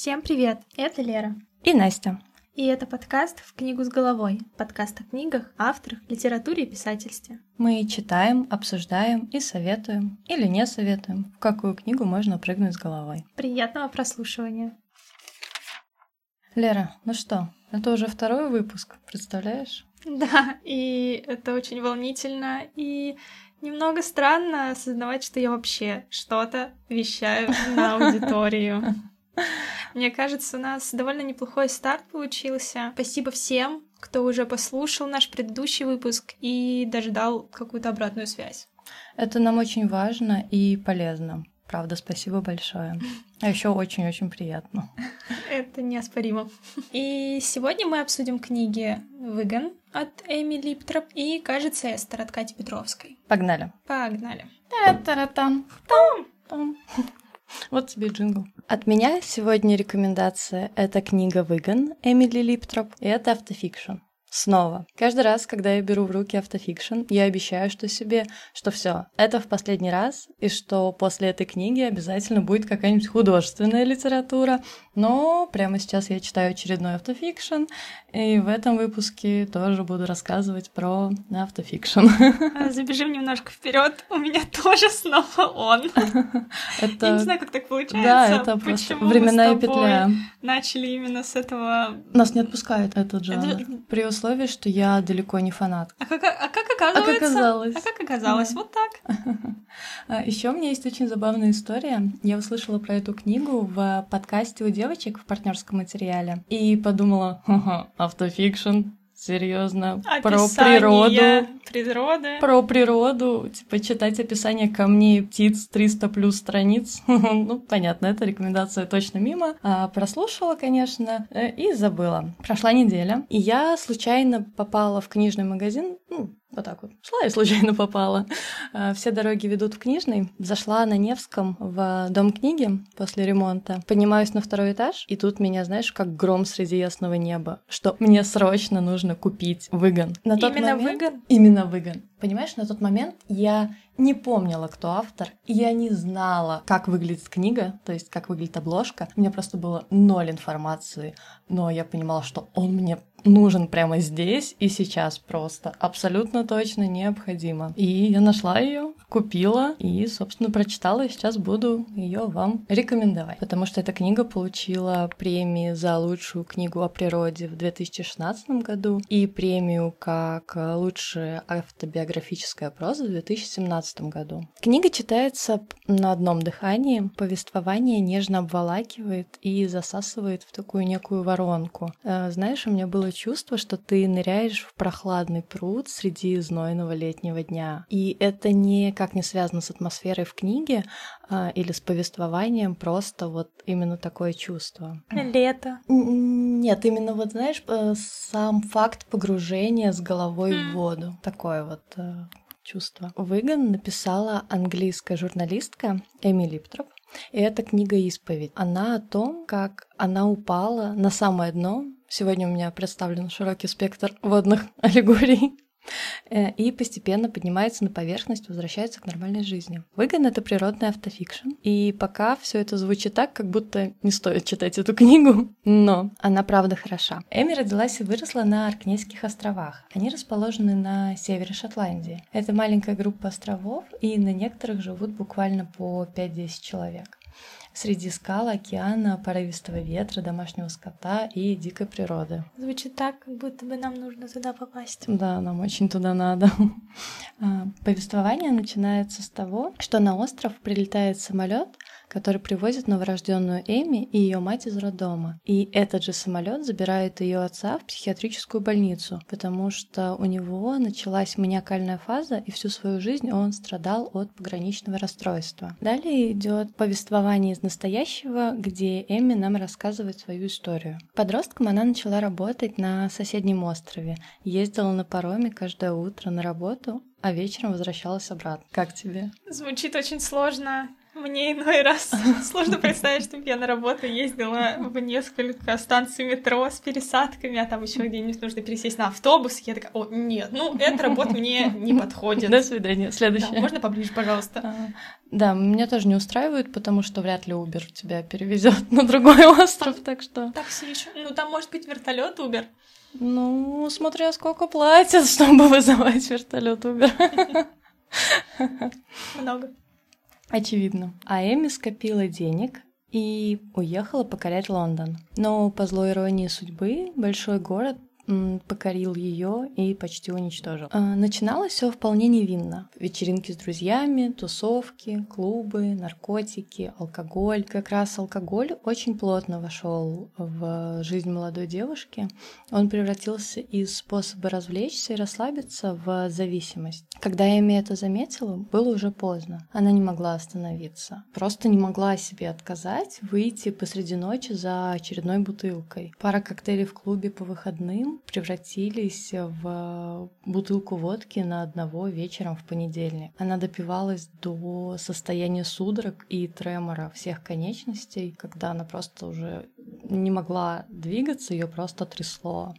Всем привет! Это Лера. И Настя. И это подкаст «В книгу с головой». Подкаст о книгах, авторах, литературе и писательстве. Мы читаем, обсуждаем и советуем, или не советуем, в какую книгу можно прыгнуть с головой. Приятного прослушивания. Лера, ну что, это уже второй выпуск, представляешь? Да, и это очень волнительно, и немного странно осознавать, что я вообще что-то вещаю на аудиторию. Мне кажется, у нас довольно неплохой старт получился. Спасибо всем, кто уже послушал наш предыдущий выпуск и даже дал какую-то обратную связь. Это нам очень важно и полезно. Правда, спасибо большое. А еще очень-очень приятно. Это неоспоримо. И сегодня мы обсудим книги «Выгон» от Эми Липтроп и, кажется, Эстер от Кати Петровской. Погнали. Погнали. Та-та-та-там. Там. Вот тебе джингл. От меня сегодня рекомендация — это книга «Выгон» Эми Липтрот, и это автофикшн. Снова. Каждый раз, когда я беру в руки автофикшн, я обещаю что себе, что все, это в последний раз, и что после этой книги обязательно будет какая-нибудь художественная литература. Но прямо сейчас я читаю очередной автофикшн, и в этом выпуске тоже буду рассказывать про автофикшн. А, забежим немножко вперед. У меня тоже снова он. Это... Я не знаю, как так получается. Да, это просто временная петля. Начали именно с этого. Нас не отпускает этот жанр. Это... условии, что я далеко не фанат. А как, а как оказывается? А как оказалось? А как оказалось? Да. Вот так. А, Еще у меня есть очень забавная история. Я услышала про эту книгу в подкасте у девочек в партнерском материале и подумала, автофикшн, серьезно, про природу. Природы. Про природу, типа читать описание камней, птиц, 300 плюс страниц. ну, понятно, эта рекомендация точно мимо. А, прослушала, конечно, э, и забыла. Прошла неделя, и я случайно попала в книжный магазин, ну, вот так вот. Шла и случайно попала. А, все дороги ведут в книжный. Зашла на Невском в Дом книги после ремонта. Поднимаюсь на второй этаж, и тут меня, знаешь, как гром среди ясного неба, что мне срочно нужно купить выгон. На тот Именно момент... выгон? Именно выгон. Понимаешь, на тот момент я не помнила, кто автор, и я не знала, как выглядит книга, то есть как выглядит обложка. У меня просто было ноль информации, но я понимала, что он мне нужен прямо здесь и сейчас просто абсолютно точно необходимо. И я нашла ее, купила и, собственно, прочитала, и сейчас буду ее вам рекомендовать, потому что эта книга получила премии за лучшую книгу о природе в 2016 году и премию как лучшая автобиографическая проза в 2017 году. Книга читается на одном дыхании, повествование нежно обволакивает и засасывает в такую некую воронку. Э, знаешь, у меня было чувство, что ты ныряешь в прохладный пруд среди знойного летнего дня. И это никак не связано с атмосферой в книге а, или с повествованием, просто вот именно такое чувство. Лето. Нет, именно вот, знаешь, э, сам факт погружения с головой в воду. Такое вот чувство. Выгон написала английская журналистка Эми Липтроп. И это книга «Исповедь». Она о том, как она упала на самое дно. Сегодня у меня представлен широкий спектр водных аллегорий и постепенно поднимается на поверхность, возвращается к нормальной жизни. Выгон — это природный автофикшн, и пока все это звучит так, как будто не стоит читать эту книгу, но она правда хороша. Эми родилась и выросла на Аркнейских островах. Они расположены на севере Шотландии. Это маленькая группа островов, и на некоторых живут буквально по 5-10 человек среди скал, океана, порывистого ветра, домашнего скота и дикой природы. Звучит так, как будто бы нам нужно туда попасть. Да, нам очень туда надо. А, повествование начинается с того, что на остров прилетает самолет, который привозит новорожденную Эми и ее мать из роддома. И этот же самолет забирает ее отца в психиатрическую больницу, потому что у него началась маниакальная фаза, и всю свою жизнь он страдал от пограничного расстройства. Далее идет повествование из настоящего, где Эми нам рассказывает свою историю. Подростком она начала работать на соседнем острове, ездила на пароме каждое утро на работу, а вечером возвращалась обратно. Как тебе? Звучит очень сложно. Мне иной раз сложно представить, чтобы я на работу ездила в несколько станций метро с пересадками, а там еще где-нибудь нужно пересесть на автобус. Я такая, о, нет, ну, эта работа мне не подходит. До свидания. Следующее. Да, можно поближе, пожалуйста? А, да, меня тоже не устраивает, потому что вряд ли Uber тебя перевезет на другой остров, так что... Такси еще. Ну, там может быть вертолет Uber. Ну, смотря сколько платят, чтобы вызывать вертолет Uber. Много. Очевидно. А Эми скопила денег и уехала покорять Лондон. Но по злой иронии судьбы большой город покорил ее и почти уничтожил. А, начиналось все вполне невинно. Вечеринки с друзьями, тусовки, клубы, наркотики, алкоголь. Как раз алкоголь очень плотно вошел в жизнь молодой девушки. Он превратился из способа развлечься и расслабиться в зависимость. Когда Эми это заметила, было уже поздно. Она не могла остановиться. Просто не могла себе отказать выйти посреди ночи за очередной бутылкой. Пара коктейлей в клубе по выходным превратились в бутылку водки на одного вечером в понедельник. Она допивалась до состояния судорог и тремора всех конечностей, когда она просто уже не могла двигаться, ее просто трясло.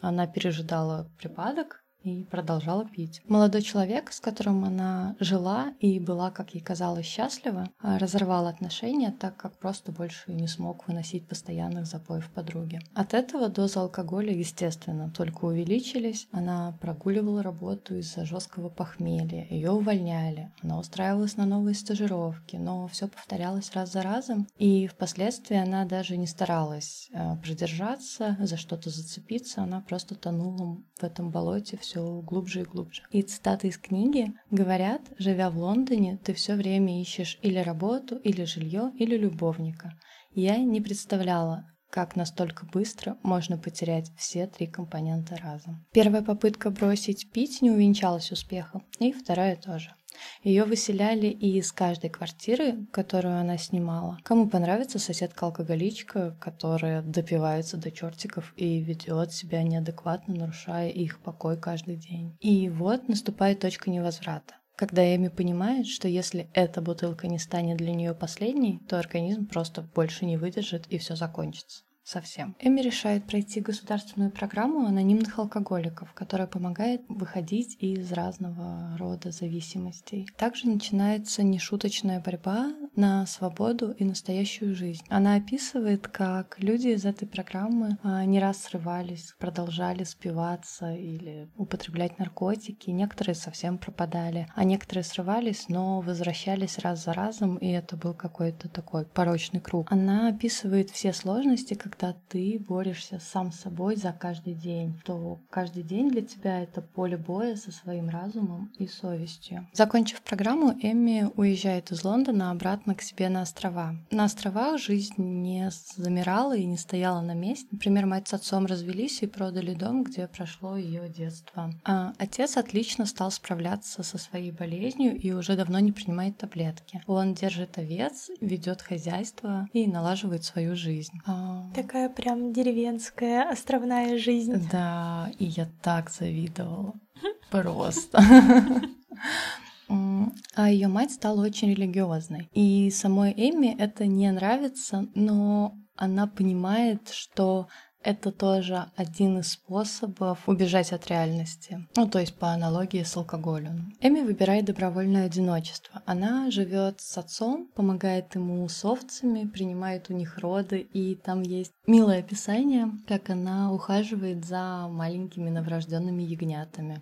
Она пережидала припадок, и продолжала пить. Молодой человек, с которым она жила и была, как ей казалось, счастлива, а, разорвал отношения, так как просто больше не смог выносить постоянных запоев подруги. От этого дозы алкоголя, естественно, только увеличились. Она прогуливала работу из-за жесткого похмелья, ее увольняли, она устраивалась на новые стажировки, но все повторялось раз за разом, и впоследствии она даже не старалась а, продержаться, за что-то зацепиться, она просто тонула в этом болоте все все глубже и глубже. И цитаты из книги говорят, живя в Лондоне, ты все время ищешь или работу, или жилье, или любовника. Я не представляла, как настолько быстро можно потерять все три компонента разом. Первая попытка бросить пить не увенчалась успехом, и вторая тоже. Ее выселяли и из каждой квартиры, которую она снимала. Кому понравится соседка-алкоголичка, которая допивается до чертиков и ведет себя неадекватно, нарушая их покой каждый день. И вот наступает точка невозврата. Когда Эми понимает, что если эта бутылка не станет для нее последней, то организм просто больше не выдержит и все закончится совсем. Эми решает пройти государственную программу анонимных алкоголиков, которая помогает выходить из разного рода зависимостей. Также начинается нешуточная борьба на свободу и настоящую жизнь. Она описывает, как люди из этой программы а, не раз срывались, продолжали спиваться или употреблять наркотики. Некоторые совсем пропадали, а некоторые срывались, но возвращались раз за разом, и это был какой-то такой порочный круг. Она описывает все сложности, когда ты борешься сам с собой за каждый день, то каждый день для тебя это поле боя со своим разумом и совестью. Закончив программу, Эмми уезжает из Лондона обратно к себе на острова. На островах жизнь не замирала и не стояла на месте. Например, мать с отцом развелись и продали дом, где прошло ее детство. А отец отлично стал справляться со своей болезнью и уже давно не принимает таблетки. Он держит овец, ведет хозяйство и налаживает свою жизнь. А, такая прям деревенская островная жизнь. Да, и я так завидовала. Просто. А ее мать стала очень религиозной. И самой Эми это не нравится, но она понимает, что это тоже один из способов убежать от реальности. Ну, то есть по аналогии с алкоголем. Эми выбирает добровольное одиночество. Она живет с отцом, помогает ему с овцами, принимает у них роды, и там есть милое описание, как она ухаживает за маленькими новорожденными ягнятами.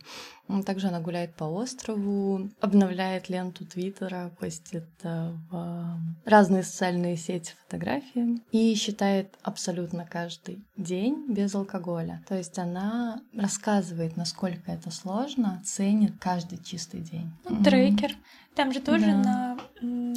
Также она гуляет по острову, обновляет ленту Твиттера, постит э, в разные социальные сети фотографии и считает абсолютно каждый день без алкоголя. То есть она рассказывает, насколько это сложно, ценит каждый чистый день. Трекер. Там же тоже да. на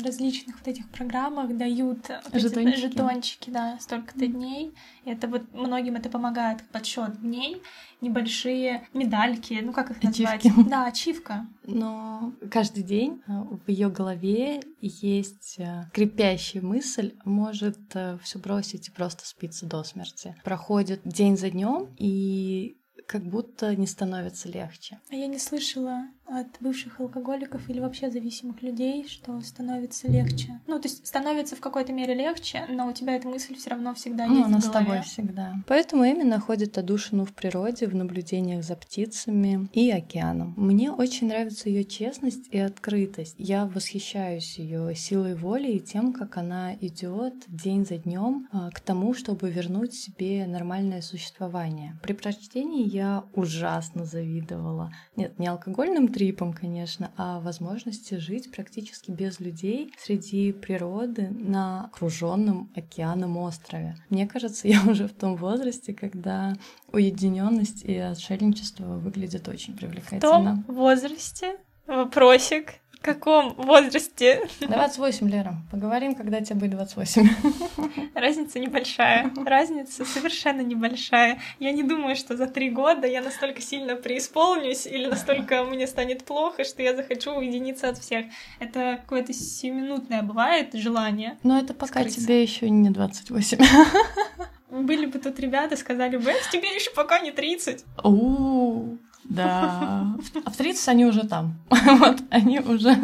различных вот этих программах дают жетончики, жетончики да, столько-то дней. И это вот многим это помогает подсчет дней, небольшие медальки, ну как их назвать? Ачивки. Да, ачивка. Но каждый день э, в ее голове есть э, крепящая мысль, может э, все бросить и просто спиться до смерти. Проходит день за днем, и как будто не становится легче. А я не слышала от бывших алкоголиков или вообще зависимых людей, что становится легче. Ну, то есть становится в какой-то мере легче, но у тебя эта мысль все равно всегда ну, есть она в с тобой всегда. Поэтому Эми находит одушину в природе, в наблюдениях за птицами и океаном. Мне очень нравится ее честность и открытость. Я восхищаюсь ее силой воли и тем, как она идет день за днем а, к тому, чтобы вернуть себе нормальное существование. При прочтении я ужасно завидовала. Нет, не алкогольным трипом, конечно, а возможности жить практически без людей среди природы на окруженном океаном острове. Мне кажется, я уже в том возрасте, когда уединенность и отшельничество выглядят очень В привлекательно. том возрасте вопросик. В каком возрасте? 28, Лера. Поговорим, когда тебе будет 28. Разница небольшая. Разница совершенно небольшая. Я не думаю, что за три года я настолько сильно преисполнюсь или настолько мне станет плохо, что я захочу уединиться от всех. Это какое-то сиюминутное бывает желание. Но это пока Скрыться. тебе еще не 28. Были бы тут ребята, сказали бы, «Э, тебе еще пока не 30. У, да. А в 30 они уже там. Вот, они уже,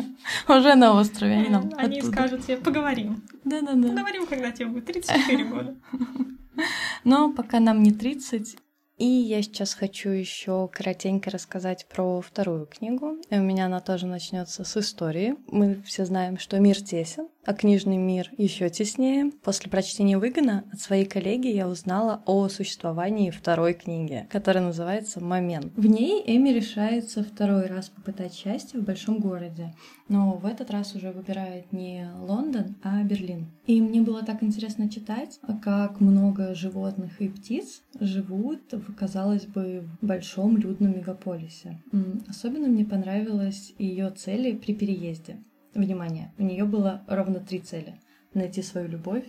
уже на острове, они нам Они оттуда. скажут тебе, поговорим. Да-да-да. Поговорим, когда тебе будет 34 года. Но пока нам не 30. И я сейчас хочу еще коротенько рассказать про вторую книгу. И у меня она тоже начнется с истории. Мы все знаем, что мир тесен, а книжный мир еще теснее. После прочтения Выгона от своей коллеги я узнала о существовании второй книги, которая называется «Момент». В ней Эми решается второй раз попытать счастье в большом городе, но в этот раз уже выбирает не Лондон, а Берлин. И мне было так интересно читать, как много животных и птиц живут в, казалось бы, в большом людном мегаполисе. Особенно мне понравилось ее цели при переезде. Внимание, у нее было ровно три цели. Найти свою любовь,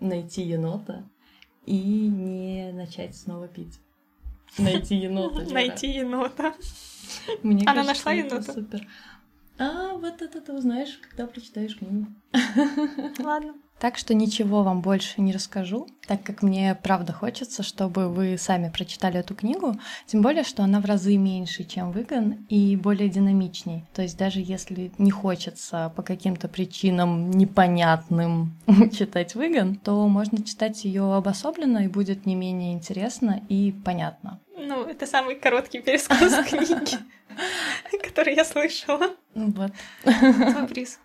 найти енота и не начать снова пить. Найти енота. Найти енота. Мне Она нашла енота? Супер. А вот это ты узнаешь, когда прочитаешь книгу. Ладно. Так что ничего вам больше не расскажу, так как мне правда хочется, чтобы вы сами прочитали эту книгу, тем более, что она в разы меньше, чем Выгон, и более динамичней. То есть даже если не хочется по каким-то причинам непонятным читать Выгон, то можно читать ее обособленно и будет не менее интересно и понятно. Ну, это самый короткий пересказ книги, который я слышала. Ну Вот. Твой приз.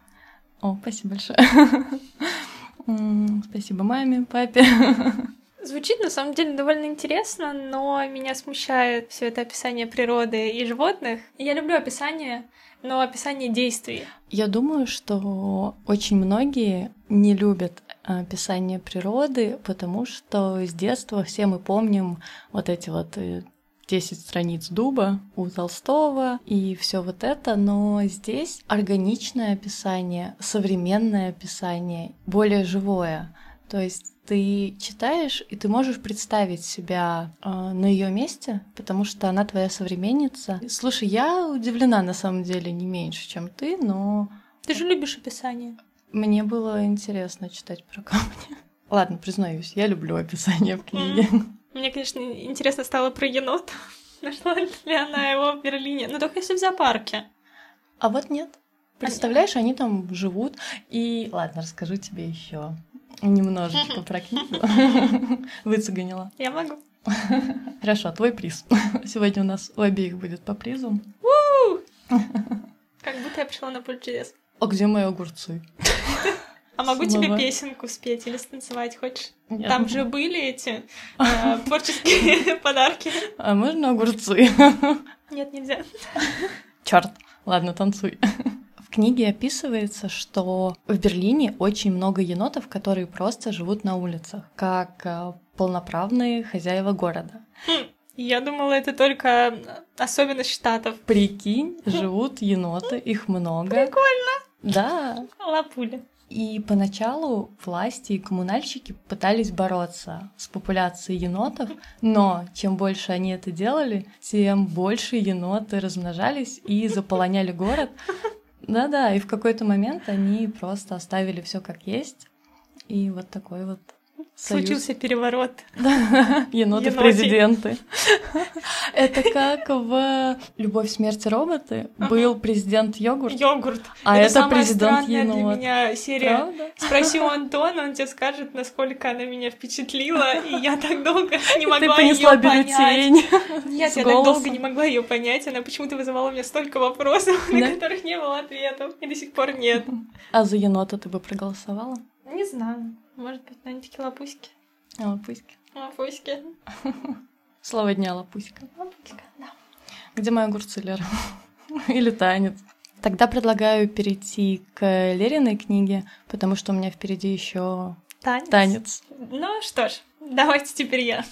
О, спасибо большое. Спасибо маме, папе. Звучит на самом деле довольно интересно, но меня смущает все это описание природы и животных. Я люблю описание, но описание действий. Я думаю, что очень многие не любят описание природы, потому что с детства все мы помним вот эти вот э, 10 страниц дуба у Толстого и все вот это, но здесь органичное описание, современное описание, более живое. То есть ты читаешь, и ты можешь представить себя э, на ее месте, потому что она твоя современница. Слушай, я удивлена на самом деле не меньше, чем ты, но Ты же любишь описание. мне было интересно читать про камни. Ладно, признаюсь, я люблю описание в книге. Мне, конечно, интересно стало про енота. Нашла ли она его в Берлине? Но только если в зоопарке. А вот нет. Представляешь, они там живут. И ладно, расскажу тебе еще немножечко про книгу. Выцеганила. Я могу. Хорошо, твой приз. Сегодня у нас у обеих будет по призу. Как будто я пришла на поле чудес. А где мои огурцы? А могу Снова. тебе песенку спеть или станцевать хочешь? Нет. Там же были эти э, творческие подарки. А можно огурцы? Нет, нельзя. Черт. Ладно, танцуй. В книге описывается, что в Берлине очень много енотов, которые просто живут на улицах, как э, полноправные хозяева города. Хм, Я думала, это только особенность штатов. Прикинь, живут еноты, их много. Прикольно. Да. Лапуля. И поначалу власти и коммунальщики пытались бороться с популяцией енотов, но чем больше они это делали, тем больше еноты размножались и заполоняли город. Да-да, и в какой-то момент они просто оставили все как есть. И вот такой вот союз. Случился переворот. Еноты в президенты. Это как в «Любовь, смерти роботы» был президент йогурт. Йогурт. А это президент для енот. меня серия. Правда? Спроси у Антона, он тебе скажет, насколько она меня впечатлила, и я так долго не Ты могла понесла ее понять. бюллетень. Нет, я так долго не могла ее понять. Она почему-то вызывала у меня столько вопросов, на Да? которых не было ответов. И до сих пор нет. А за енота ты бы проголосовала? Не знаю. Может быть, на такие лапуськи. А, Лапуська. Лапуськи. Слово дня лапуська. Лапуська, да. Где мои огурцы, Лера? Или танец? Тогда предлагаю перейти к Лериной книге, потому что у меня впереди еще Танец. танец. Ну что ж, давайте теперь я.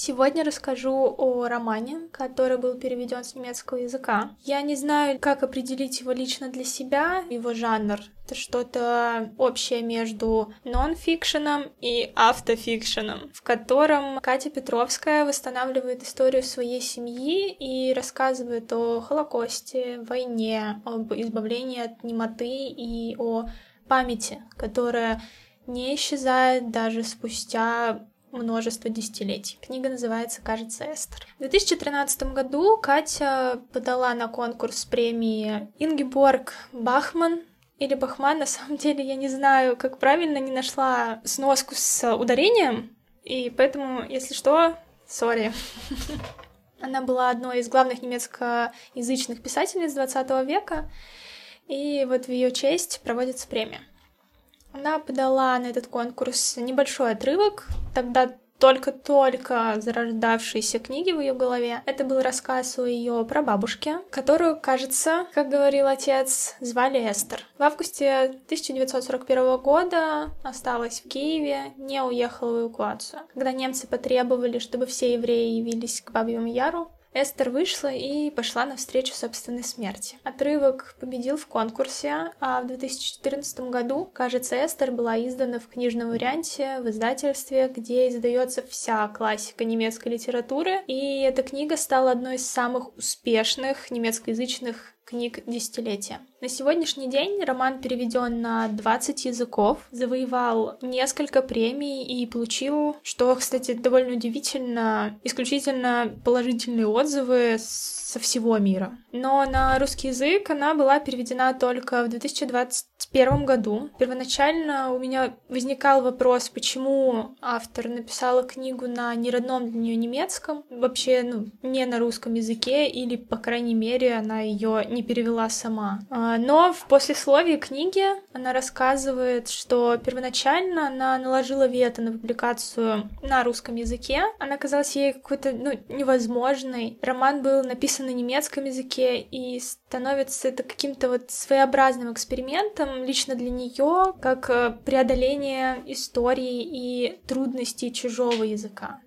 Сегодня расскажу о романе, который был переведен с немецкого языка. Я не знаю, как определить его лично для себя, его жанр. Это что-то общее между нон-фикшеном и автофикшеном, в котором Катя Петровская восстанавливает историю своей семьи и рассказывает о Холокосте, войне, об избавлении от немоты и о памяти, которая не исчезает даже спустя множество десятилетий. Книга называется, кажется, «Эстер». В 2013 году Катя подала на конкурс премии Ингеборг Бахман или Бахман, на самом деле я не знаю, как правильно, не нашла сноску с ударением, и поэтому, если что, сори. Она была одной из главных немецкоязычных писательниц 20 века, и вот в ее честь проводится премия. Она подала на этот конкурс небольшой отрывок, тогда только-только зарождавшейся книги в ее голове. Это был рассказ о ее прабабушке, которую, кажется, как говорил отец, звали Эстер. В августе 1941 года осталась в Киеве, не уехала в эвакуацию. Когда немцы потребовали, чтобы все евреи явились к Бабьему Яру, Эстер вышла и пошла навстречу собственной смерти. Отрывок победил в конкурсе, а в 2014 году, кажется, Эстер была издана в книжном варианте в издательстве, где издается вся классика немецкой литературы, и эта книга стала одной из самых успешных немецкоязычных книг десятилетия. На сегодняшний день роман переведен на 20 языков, завоевал несколько премий и получил, что, кстати, довольно удивительно, исключительно положительные отзывы со всего мира. Но на русский язык она была переведена только в 2021 году. Первоначально у меня возникал вопрос, почему автор написала книгу на неродном для нее немецком, вообще, ну, не на русском языке, или, по крайней мере, она ее не перевела сама. А, Но в послесловии книги она рассказывает, что первоначально она наложила вето на публикацию на русском языке. Она казалась ей какой-то, ну, невозможной. Роман был написан на немецком языке и становится это каким-то вот своеобразным экспериментом лично для нее, как э, преодоление истории и трудностей чужого языка.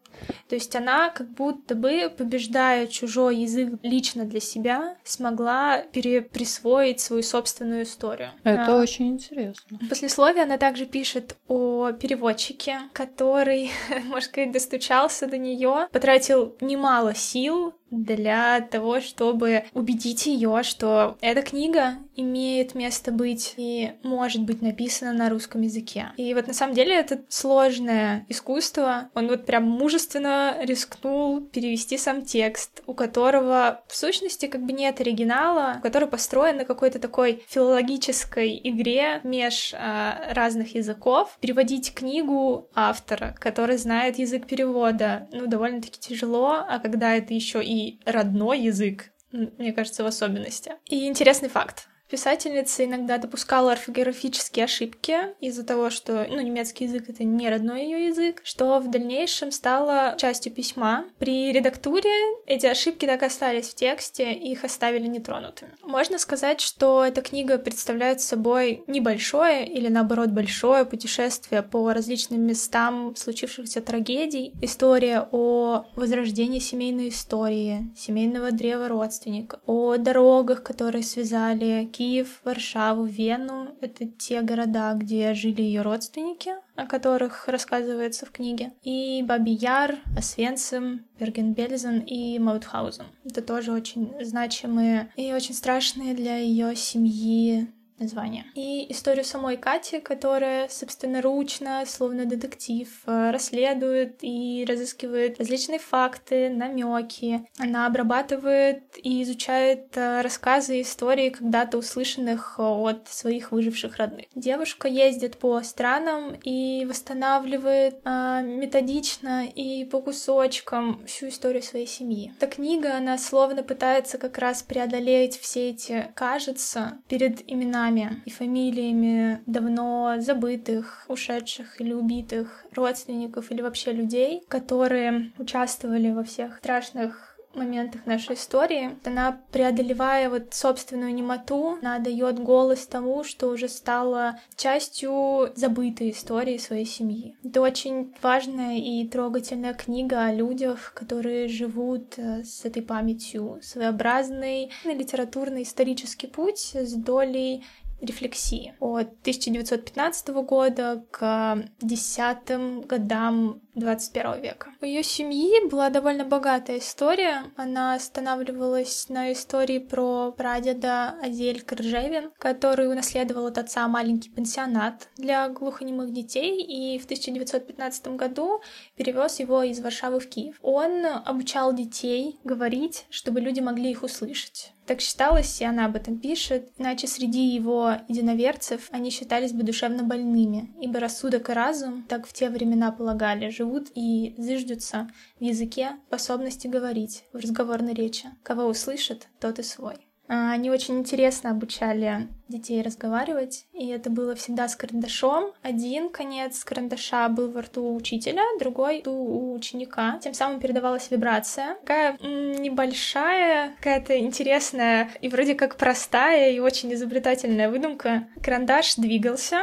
То есть она как будто бы, побеждая чужой язык лично для себя, смогла переприсвоить свою собственную историю. Это А, очень интересно. в послесловии она также пишет о переводчике, который, можно сказать, достучался до нее, потратил немало сил для того, чтобы убедить ее, что эта книга имеет место быть и может быть написана на русском языке. И вот на самом деле это сложное искусство. Он вот прям мужественно рискнул перевести сам текст, у которого в сущности как бы нет оригинала, который построен на какой-то такой филологической игре меж а, разных языков. Переводить книгу автора, который знает язык перевода, ну, довольно-таки тяжело, а когда это еще и родной язык, мне кажется, в особенности. И интересный факт. Писательница иногда допускала орфографические ошибки из-за того, что ну, немецкий язык это не родной ее язык, что в дальнейшем стало частью письма. При редактуре эти ошибки так и остались в тексте, их оставили нетронутыми. Можно сказать, что эта книга представляет собой небольшое или наоборот большое путешествие по различным местам случившихся трагедий. История о возрождении семейной истории, семейного древа родственников, о дорогах, которые связали Киев, Варшаву, Вену. Это те города, где жили ее родственники, о которых рассказывается в книге. И Баби Яр, Освенцим, Бергенбельзен и Маутхаузен. Это тоже очень значимые и очень страшные для ее семьи название. И историю самой Кати, которая собственноручно, словно детектив, э, расследует и разыскивает различные факты, намеки. Она обрабатывает и изучает э, рассказы и истории, когда-то услышанных от своих выживших родных. Девушка ездит по странам и восстанавливает э, методично и по кусочкам всю историю своей семьи. Эта книга, она словно пытается как раз преодолеть все эти «кажется» перед именами и фамилиями давно забытых, ушедших или убитых родственников или вообще людей, которые участвовали во всех страшных моментах нашей истории. Она, преодолевая вот собственную немоту, она дает голос тому, что уже стало частью забытой истории своей семьи. Это очень важная и трогательная книга о людях, которые живут э, с этой памятью. Своеобразный литературный исторический путь с долей рефлексии от 1915 года к десятым годам 21 века. У ее семьи была довольно богатая история. Она останавливалась на истории про прадеда Азель Крыжевин, который унаследовал от отца маленький пансионат для глухонемых детей и в 1915 году перевез его из Варшавы в Киев. Он обучал детей говорить, чтобы люди могли их услышать. Так считалось, и она об этом пишет, иначе среди его единоверцев они считались бы душевно больными, ибо рассудок и разум, так в те времена полагали, живут и зыждутся в языке способности говорить, в разговорной речи. Кого услышат, тот и свой. А, они очень интересно обучали детей разговаривать, и это было всегда с карандашом. Один конец карандаша был во рту учителя, другой у ученика. Тем самым передавалась вибрация. Такая небольшая, какая-то интересная и вроде как простая и очень изобретательная выдумка. Карандаш двигался,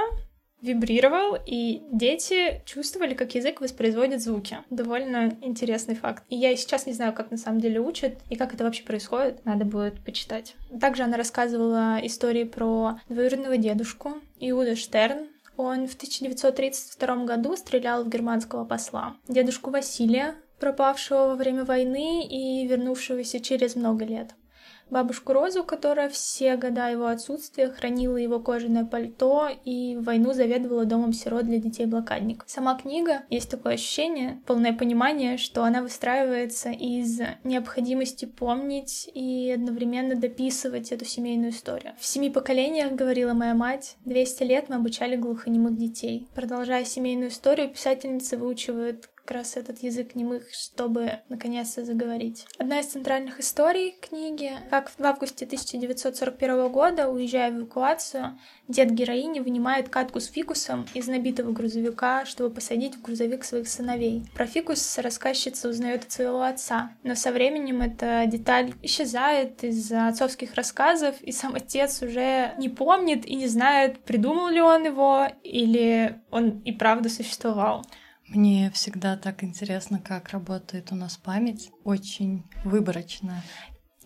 вибрировал, и дети чувствовали, как язык воспроизводит звуки. Довольно интересный факт. И я сейчас не знаю, как на самом деле учат, и как это вообще происходит. Надо будет почитать. Также она рассказывала истории про двоюродного дедушку Иуда Штерн, он в 1932 году стрелял в германского посла. Дедушку Василия, пропавшего во время войны и вернувшегося через много лет бабушку Розу, которая все года его отсутствия хранила его кожаное пальто и в войну заведовала домом сирот для детей-блокадников. Сама книга, есть такое ощущение, полное понимание, что она выстраивается из необходимости помнить и одновременно дописывать эту семейную историю. В семи поколениях, говорила моя мать, 200 лет мы обучали глухонемых детей. Продолжая семейную историю, писательница выучивает как раз этот язык немых, чтобы наконец-то заговорить. Одна из центральных историй книги, как в августе 1941 года, уезжая в эвакуацию, дед героини вынимает катку с фикусом из набитого грузовика, чтобы посадить в грузовик своих сыновей. Про фикус рассказчица узнает от своего отца, но со временем эта деталь исчезает из-за отцовских рассказов, и сам отец уже не помнит и не знает, придумал ли он его или он и правда существовал. Мне всегда так интересно, как работает у нас память. Очень выборочно.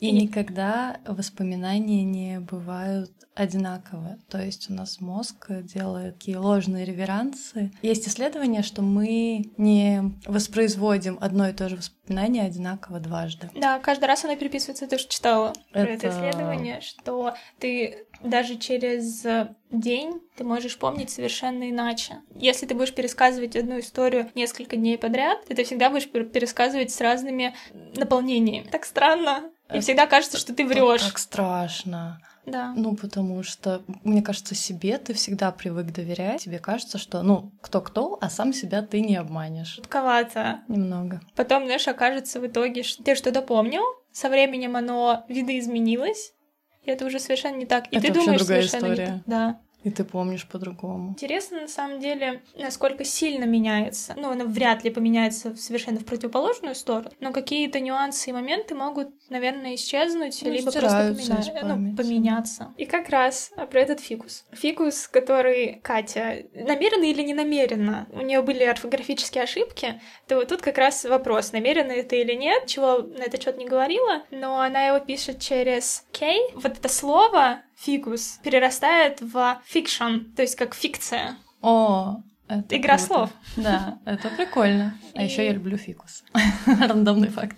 И, и никогда воспоминания не бывают одинаковые. То есть у нас мозг делает такие ложные реверансы. Есть исследование, что мы не воспроизводим одно и то же воспоминание одинаково дважды. Да, каждый раз она переписывается. Ты же читала это... про это исследование, что ты даже через день ты можешь помнить совершенно иначе. Если ты будешь пересказывать одну историю несколько дней подряд, ты это всегда будешь пересказывать с разными наполнениями. Так странно. И всегда кажется, что ты врешь. Так страшно. Да. Ну, потому что, мне кажется, себе ты всегда привык доверять. Тебе кажется, что, ну, кто-кто, а сам себя ты не обманешь. Жутковато. Немного. Потом, знаешь, окажется в итоге, что ты что-то помнил, со временем оно видоизменилось, и это уже совершенно не так. И это ты думаешь совершенно история. не так. Да. И ты помнишь по-другому. Интересно, на самом деле, насколько сильно меняется. Ну, она вряд ли поменяется совершенно в противоположную сторону, но какие-то нюансы и моменты могут, наверное, исчезнуть, ну, либо просто поменя... ну, поменяться. И как раз а, про этот фикус. Фикус, который Катя намеренно или не намеренно, у нее были орфографические ошибки, то вот тут как раз вопрос, намеренно это или нет, чего на этот счет не говорила, но она его пишет через K. Вот это слово фикус перерастает в фикшн, то есть как фикция. О, это Игра круто. слов. Да, это прикольно. А И- еще я люблю фикус. Рандомный факт.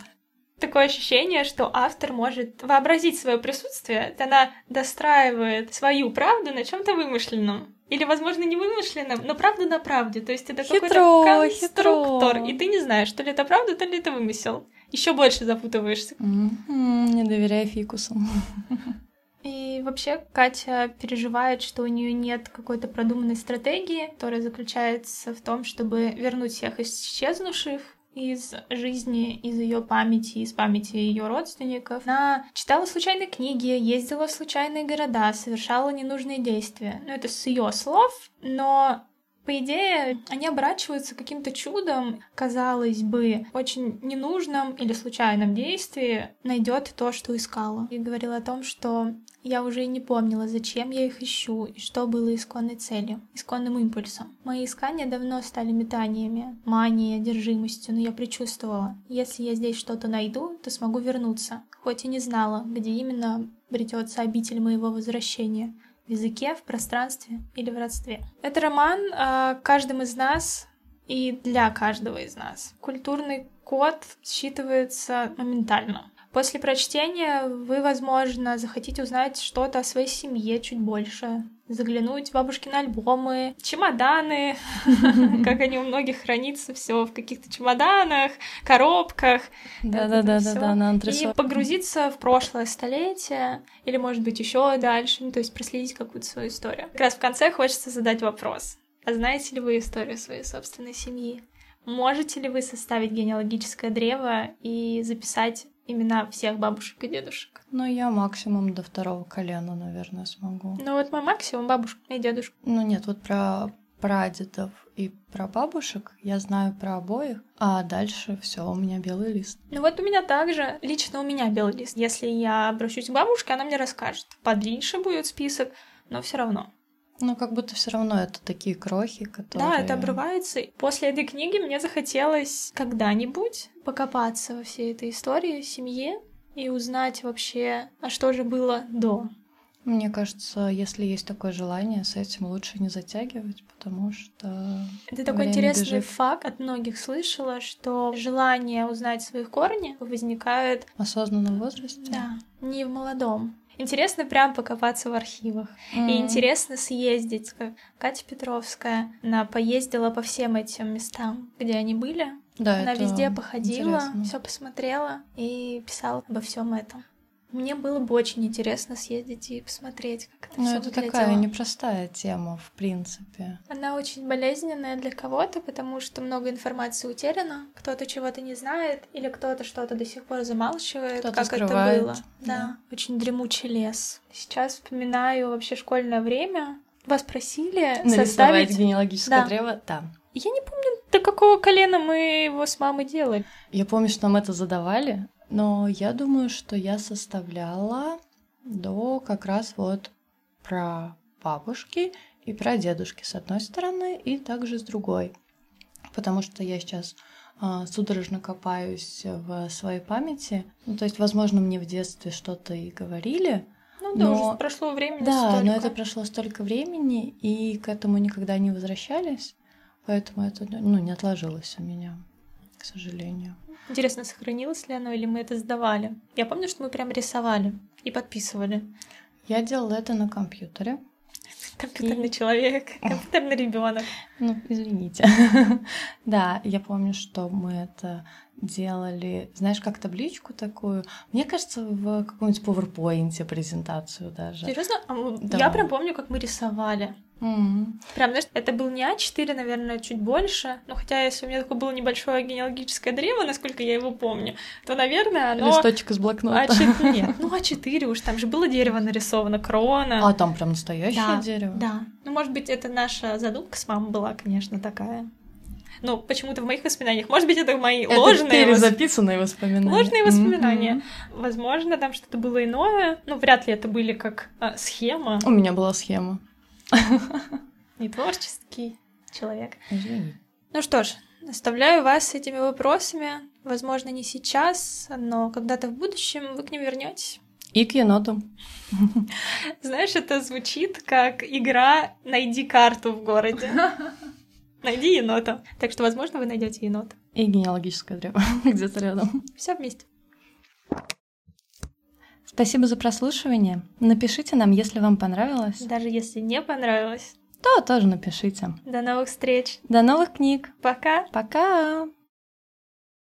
такое ощущение, что автор может вообразить свое присутствие, она достраивает свою правду на чем-то вымышленном. Или, возможно, не вымышленном, но правда на правде. То есть это какой-то конструктор, хитро. и ты не знаешь, то ли это правда, то ли это вымысел. Еще больше запутываешься. Mm-hmm, не доверяй фикусам. И вообще Катя переживает, что у нее нет какой-то продуманной стратегии, которая заключается в том, чтобы вернуть всех исчезнувших из жизни, из ее памяти, из памяти ее родственников. Она читала случайные книги, ездила в случайные города, совершала ненужные действия. Ну, это с ее слов, но по идее, они оборачиваются каким-то чудом, казалось бы, очень ненужном или случайном действии найдет то, что искала. И говорила о том, что я уже и не помнила, зачем я их ищу и что было исконной целью, исконным импульсом. Мои искания давно стали метаниями, манией, одержимостью, но я предчувствовала, если я здесь что-то найду, то смогу вернуться, хоть и не знала, где именно бретется обитель моего возвращения в языке, в пространстве или в родстве. Это роман о каждом из нас и для каждого из нас. Культурный код считывается моментально. После прочтения вы, возможно, захотите узнать что-то о своей семье чуть больше, заглянуть в бабушкины альбомы, чемоданы, как они у многих хранятся, все в каких-то чемоданах, коробках. Да-да-да, да, на антресоль. И погрузиться в прошлое столетие, или, может быть, еще дальше, ну, то есть проследить какую-то свою историю. Как раз в конце хочется задать вопрос. А знаете ли вы историю своей собственной семьи? Можете ли вы составить генеалогическое древо и записать имена всех бабушек и дедушек. Ну, я максимум до второго колена, наверное, смогу. Ну, вот мой максимум бабушка и дедушка. Ну, нет, вот про прадедов и про бабушек я знаю про обоих, а дальше все у меня белый лист. Ну вот у меня также, лично у меня белый лист. Если я обращусь к бабушке, она мне расскажет. Подлиннее будет список, но все равно. Ну, как будто все равно это такие крохи, которые... Да, это обрывается. После этой книги мне захотелось когда-нибудь покопаться во всей этой истории, семье, и узнать вообще, а что же было до. Мне кажется, если есть такое желание, с этим лучше не затягивать, потому что... Это такой интересный бежит. факт, от многих слышала, что желание узнать своих корни возникает... В осознанном возрасте? Да, не в молодом. Интересно прям покопаться в архивах. Mm-hmm. И интересно съездить, как Катя Петровская, она поездила по всем этим местам, где они были. Да, она везде походила, все посмотрела и писала обо всем этом. Мне было бы очень интересно съездить и посмотреть, как это Ну, все это выглядело. такая непростая тема, в принципе. Она очень болезненная для кого-то, потому что много информации утеряно, кто-то чего-то не знает, или кто-то что-то до сих пор замалчивает, кто как скрывает. это было. Да. да, очень дремучий лес. Сейчас вспоминаю вообще школьное время. Вас просили Нарисовать составить... генеалогическое да. древо? Да. Я не помню, до какого колена мы его с мамой делали. Я помню, что нам это задавали, но я думаю, что я составляла до как раз вот про бабушки и про дедушки с одной стороны и также с другой. Потому что я сейчас э, судорожно копаюсь в своей памяти. Ну, то есть, возможно, мне в детстве что-то и говорили. Ну да, но... уже прошло времени Да, столько. но это прошло столько времени, и к этому никогда не возвращались. Поэтому это ну, не отложилось у меня, к сожалению. Интересно, сохранилось ли оно или мы это сдавали? Я помню, что мы прям рисовали и подписывали. Я делала это на компьютере. Компьютерный и... человек, компьютерный ребенок. Ну, извините. да, я помню, что мы это делали, знаешь, как табличку такую. Мне кажется, в каком-нибудь PowerPoint презентацию даже. Серьезно? А да. Я прям помню, как мы рисовали. Mm-hmm. Прям, знаешь, это был не А4, наверное, чуть больше. Но хотя, если у меня такое было небольшое генеалогическое древо, насколько я его помню, то, наверное, оно... Листочек из блокнота. А4... Нет, ну А4 уж, там же было дерево нарисовано, крона. А, там прям настоящее да, дерево? Да. Ну, может быть, это наша задумка с мамой была, конечно, такая. Ну, почему-то в моих воспоминаниях. Может быть, это мои это ложные... перезаписанные воспоминания. Ложные воспоминания. Mm-hmm. Возможно, там что-то было иное. Ну, вряд ли это были как а, схема. У меня была схема. Не творческий человек. Извини. Ну что ж, оставляю вас с этими вопросами. Возможно, не сейчас, но когда-то в будущем вы к ним вернетесь. И к еноту. Знаешь, это звучит как игра «Найди карту в городе». Найди енота. Так что, возможно, вы найдете енота. И генеалогическое древо где-то рядом. Все вместе. Спасибо за прослушивание. Напишите нам, если вам понравилось. Даже если не понравилось, то тоже напишите. До новых встреч. До новых книг. Пока. Пока.